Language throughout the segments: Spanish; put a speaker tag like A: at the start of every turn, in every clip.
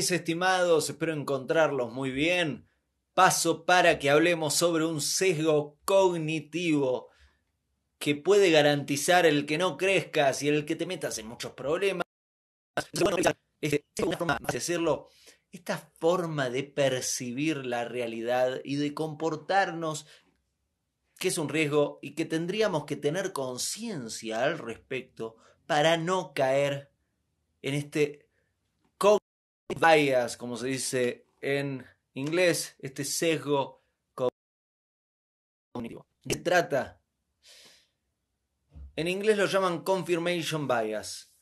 A: mis estimados? Espero encontrarlos muy bien. Paso para que hablemos sobre un sesgo cognitivo que puede garantizar el que no crezcas y el que te metas en muchos problemas. decirlo, esta forma de percibir la realidad y de comportarnos que es un riesgo y que tendríamos que tener conciencia al respecto para no caer en este bias, como se dice en inglés, este sesgo cognitivo. ¿De qué trata? En inglés lo llaman confirmation bias.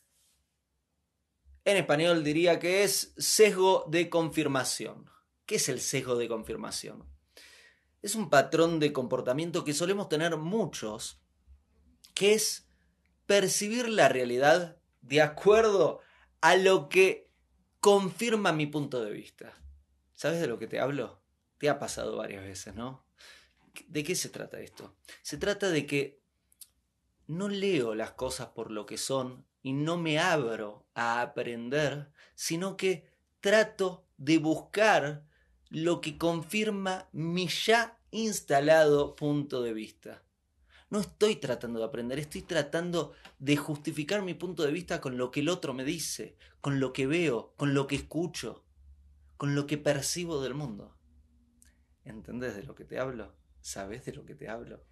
A: En español diría que es sesgo de confirmación. ¿Qué es el sesgo de confirmación? Es un patrón de comportamiento que solemos tener muchos, que es percibir la realidad de acuerdo a lo que confirma mi punto de vista. ¿Sabes de lo que te hablo? Te ha pasado varias veces, ¿no? ¿De qué se trata esto? Se trata de que no leo las cosas por lo que son y no me abro a aprender, sino que trato de buscar lo que confirma mi ya instalado punto de vista. No estoy tratando de aprender, estoy tratando de justificar mi punto de vista con lo que el otro me dice, con lo que veo, con lo que escucho, con lo que percibo del mundo. ¿Entendés de lo que te hablo? ¿Sabes de lo que te hablo?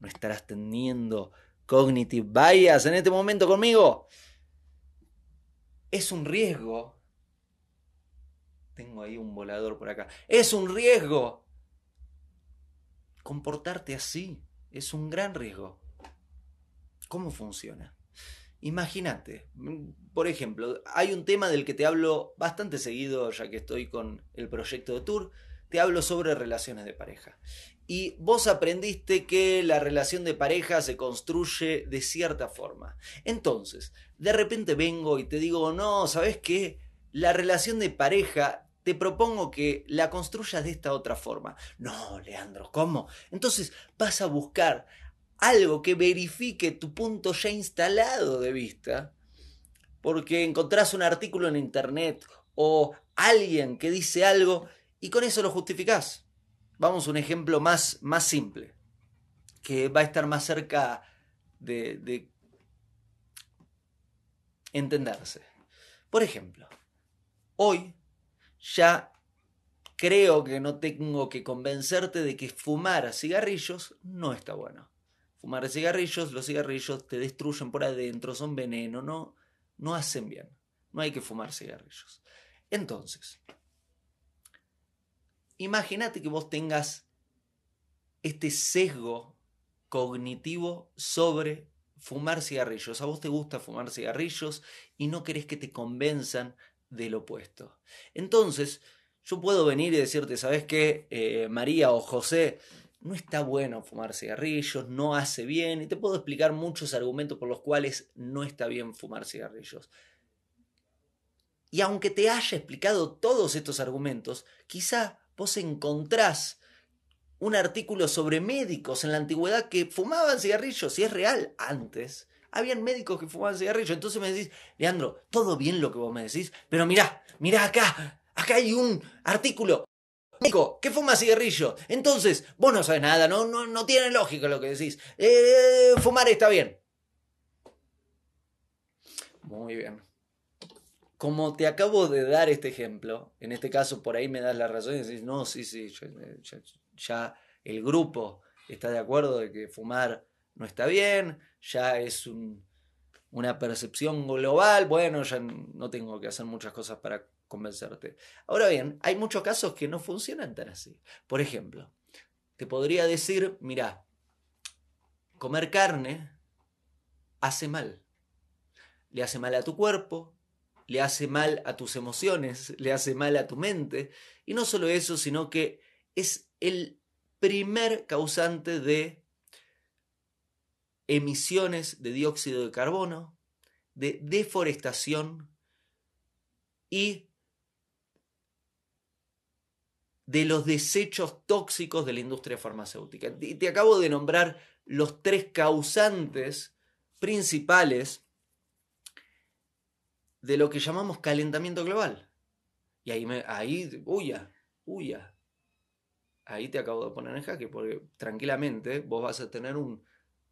A: ¿No estarás teniendo cognitive bias en este momento conmigo? Es un riesgo. Tengo ahí un volador por acá. Es un riesgo comportarte así es un gran riesgo. ¿Cómo funciona? Imagínate, por ejemplo, hay un tema del que te hablo bastante seguido, ya que estoy con el proyecto de Tour, te hablo sobre relaciones de pareja. Y vos aprendiste que la relación de pareja se construye de cierta forma. Entonces, de repente vengo y te digo, no, ¿sabes qué? La relación de pareja te propongo que la construyas de esta otra forma. No, Leandro, ¿cómo? Entonces vas a buscar algo que verifique tu punto ya instalado de vista, porque encontrás un artículo en internet o alguien que dice algo y con eso lo justificás. Vamos a un ejemplo más, más simple, que va a estar más cerca de, de entenderse. Por ejemplo, hoy ya creo que no tengo que convencerte de que fumar cigarrillos no está bueno. Fumar cigarrillos, los cigarrillos te destruyen por adentro, son veneno, no, no hacen bien. No hay que fumar cigarrillos. Entonces, imagínate que vos tengas este sesgo cognitivo sobre fumar cigarrillos. A vos te gusta fumar cigarrillos y no querés que te convenzan del opuesto. Entonces, yo puedo venir y decirte, ¿sabes qué? Eh, María o José, no está bueno fumar cigarrillos, no hace bien, y te puedo explicar muchos argumentos por los cuales no está bien fumar cigarrillos. Y aunque te haya explicado todos estos argumentos, quizá vos encontrás un artículo sobre médicos en la antigüedad que fumaban cigarrillos, y es real, antes, habían médicos que fumaban cigarrillos. Entonces me decís, Leandro, todo bien lo que vos me decís, pero mirá, mirá acá, acá hay un artículo. Médico, que fuma cigarrillo. Entonces, vos no sabes nada, no, no, no tiene lógica lo que decís. Eh, fumar está bien. Muy bien. Como te acabo de dar este ejemplo, en este caso por ahí me das la razón y decís, no, sí, sí, ya, ya el grupo está de acuerdo de que fumar no está bien, ya es una percepción global, bueno, ya no tengo que hacer muchas cosas para convencerte. Ahora bien, hay muchos casos que no funcionan tan así. Por ejemplo, te podría decir, mira, comer carne hace mal. Le hace mal a tu cuerpo, le hace mal a tus emociones, le hace mal a tu mente. Y no solo eso, sino que es el primer causante de emisiones de dióxido de carbono, de deforestación y de los desechos tóxicos de la industria farmacéutica. Y te acabo de nombrar los tres causantes principales de lo que llamamos calentamiento global. Y ahí, me, ahí, huya, huya. Ahí te acabo de poner en jaque, porque tranquilamente vos vas a tener un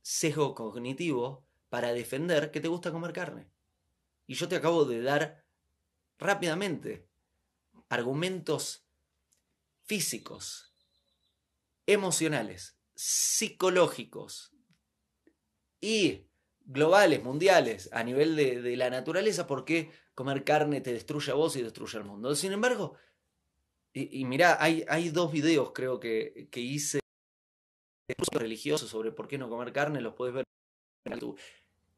A: sesgo cognitivo para defender que te gusta comer carne. Y yo te acabo de dar rápidamente argumentos físicos, emocionales, psicológicos y globales, mundiales, a nivel de, la naturaleza, porque comer carne te destruye a vos y destruye al mundo. Sin embargo, y, mirá, hay, hay, dos videos creo que, que hice religiosos sobre por qué no comer carne, los puedes ver en.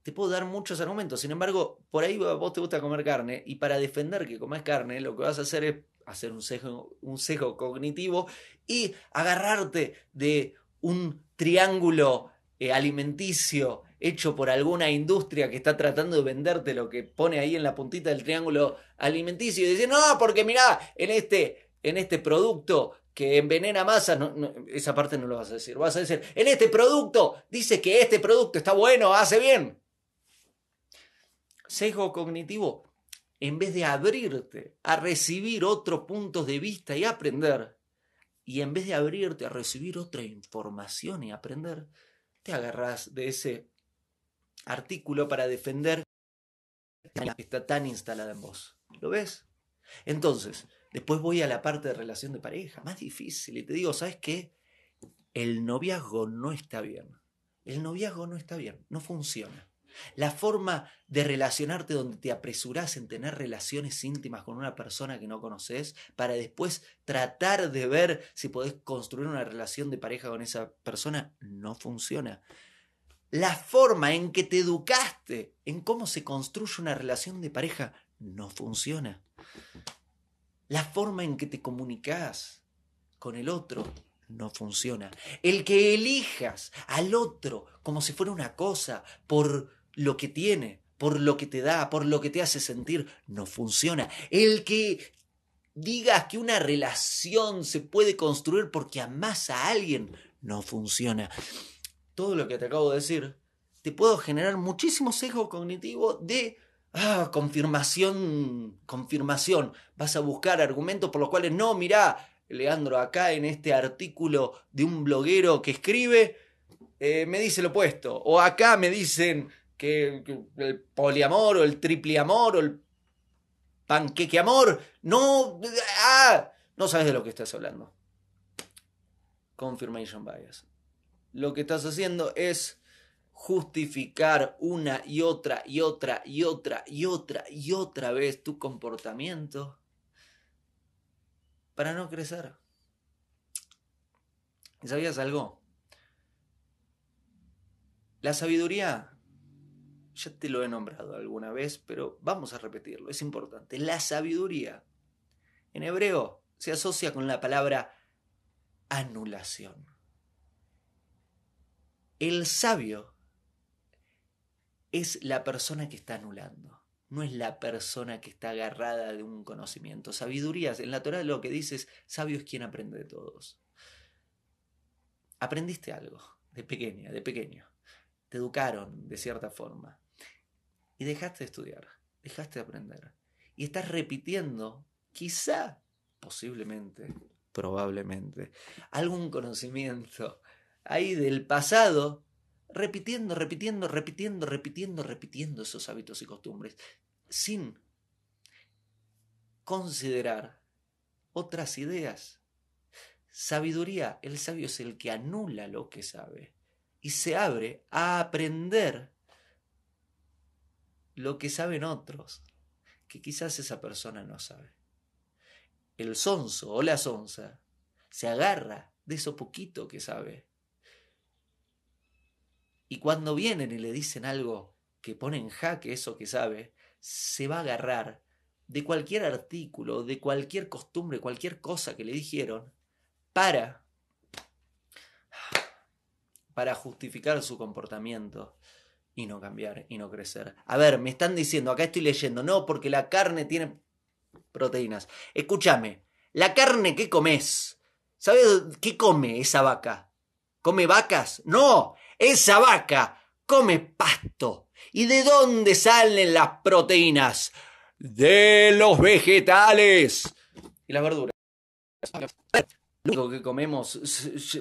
A: Te puedo dar muchos argumentos, sin embargo, por ahí vos te gusta comer carne y para defender que comes carne, lo que vas a hacer es hacer un sesgo, un sesgo cognitivo y agarrarte de un triángulo eh, alimenticio hecho por alguna industria que está tratando de venderte lo que pone ahí en la puntita del triángulo alimenticio y decir, no, porque mirá, en este, en este producto que envenena masas, esa parte no lo vas a decir, vas a decir, en este producto dice que este producto está bueno, hace bien. Sesgo cognitivo, en vez de abrirte a recibir otros puntos de vista y aprender, y en vez de abrirte a recibir otra información y aprender, te agarras de ese artículo para defender que está tan instalada en vos. ¿Lo ves? Entonces, después voy a la parte de relación de pareja, más difícil, y te digo, ¿sabes qué? El noviazgo no está bien. El noviazgo no está bien, no funciona. La forma de relacionarte donde te apresurás en tener relaciones íntimas con una persona que no conoces para después tratar de ver si podés construir una relación de pareja con esa persona no funciona. La forma en que te educaste en cómo se construye una relación de pareja no funciona. La forma en que te comunicas con el otro no funciona. El que elijas al otro como si fuera una cosa por lo que tiene, por lo que te da, por lo que te hace sentir, no funciona. El que digas que una relación se puede construir porque amas a alguien, no funciona. Todo lo que te acabo de decir te puedo generar muchísimo sesgo cognitivo de ah, confirmación, confirmación. Vas a buscar argumentos por los cuales no, mirá, Leandro, acá en este artículo de un bloguero que escribe, eh, me dice lo opuesto. O acá me dicen que, el poliamor o el triple amor o el panqueque amor. No, ah, no sabes de lo que estás hablando. Confirmation bias. Lo que estás haciendo es justificar una y otra y otra y otra y otra y otra vez tu comportamiento para no crecer. ¿Sabías algo? La sabiduría ya te lo he nombrado alguna vez, pero vamos a repetirlo, es importante. La sabiduría en hebreo se asocia con la palabra anulación. El sabio es la persona que está anulando, no es la persona que está agarrada de un conocimiento. Sabiduría, en la Torah lo que dice es, sabio es quien aprende de todos. Aprendiste algo de pequeña, de pequeño. Te educaron de cierta forma y dejaste de estudiar, dejaste de aprender. Y estás repitiendo, quizá, posiblemente, probablemente, algún conocimiento ahí del pasado, repitiendo, repitiendo, repitiendo, repitiendo, repitiendo esos hábitos y costumbres, sin considerar otras ideas. Sabiduría, el sabio es el que anula lo que sabe y se abre a aprender lo que saben otros, que quizás esa persona no sabe. El sonso o la sonsa se agarra de eso poquito que sabe. Y cuando vienen y le dicen algo que pone en jaque eso que sabe, se va a agarrar de cualquier artículo, de cualquier costumbre, cualquier cosa que le dijeron, para, para justificar su comportamiento y no cambiar y no crecer. A ver, me están diciendo, acá estoy leyendo, no, porque la carne tiene proteínas. Escúchame, la carne que comes, ¿sabes qué come esa vaca? ¿Come vacas? No, esa vaca come pasto. ¿Y de dónde salen las proteínas? De los vegetales. y las verduras. Lo único que comemos,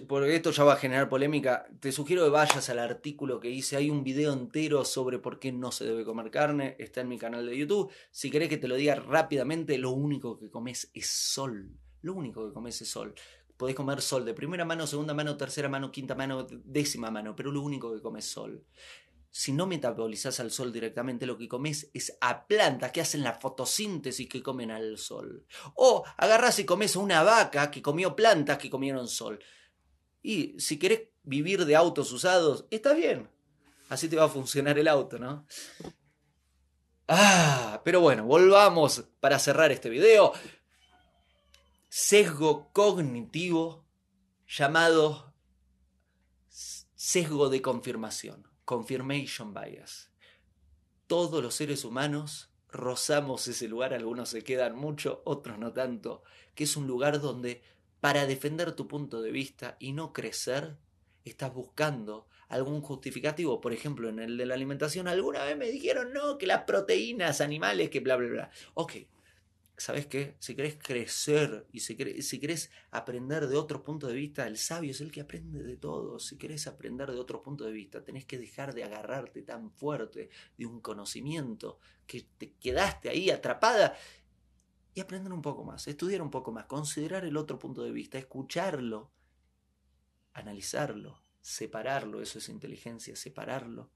A: porque esto ya va a generar polémica, te sugiero que vayas al artículo que hice. Hay un video entero sobre por qué no se debe comer carne. Está en mi canal de YouTube. Si querés que te lo diga rápidamente, lo único que comes es sol. Lo único que comes es sol. Podés comer sol de primera mano, segunda mano, tercera mano, quinta mano, décima mano, pero lo único que comes es sol si no metabolizás al sol directamente, lo que comes es a plantas que hacen la fotosíntesis que comen al sol. O agarrás y comes a una vaca que comió plantas que comieron sol. Y si querés vivir de autos usados, está bien. Así te va a funcionar el auto, ¿no? Ah, pero bueno, volvamos para cerrar este video. Sesgo cognitivo llamado sesgo de confirmación confirmation bias. Todos los seres humanos rozamos ese lugar, algunos se quedan mucho, otros no tanto, que es un lugar donde para defender tu punto de vista y no crecer, estás buscando algún justificativo. Por ejemplo, en el de la alimentación, alguna vez me dijeron, no, que las proteínas animales, que bla, bla, bla. Ok, ¿sabes qué? Si querés crecer y si querés, si aprender de otro punto de vista, el sabio es el que aprende de todo. Si querés aprender de otro punto de vista, tenés que dejar de agarrarte tan fuerte de un conocimiento que te quedaste ahí atrapada y aprender un poco más, estudiar un poco más, considerar el otro punto de vista, escucharlo, analizarlo, separarlo, eso es inteligencia, separarlo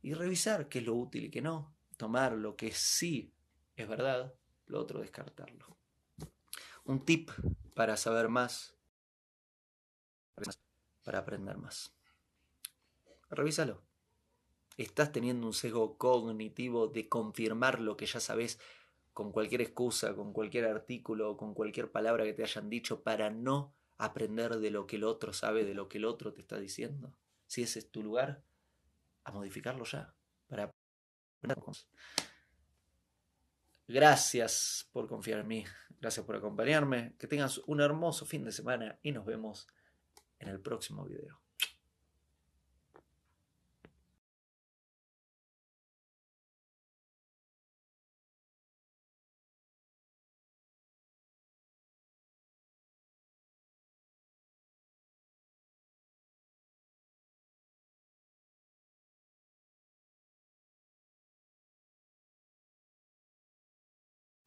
A: y revisar qué es lo útil y qué no, tomar lo que sí es verdad lo otro descartarlo. Un tip para saber más, para aprender más. Revísalo. ¿Estás teniendo un sesgo cognitivo de confirmar lo que ya sabes con cualquier excusa, con cualquier artículo, con cualquier palabra que te hayan dicho para no aprender de lo que el otro sabe, de lo que el otro te está diciendo? Si ese es tu lugar, a modificarlo ya, para aprender. Gracias por confiar en mí, gracias por acompañarme, que tengas un hermoso fin de semana y nos vemos en el próximo video.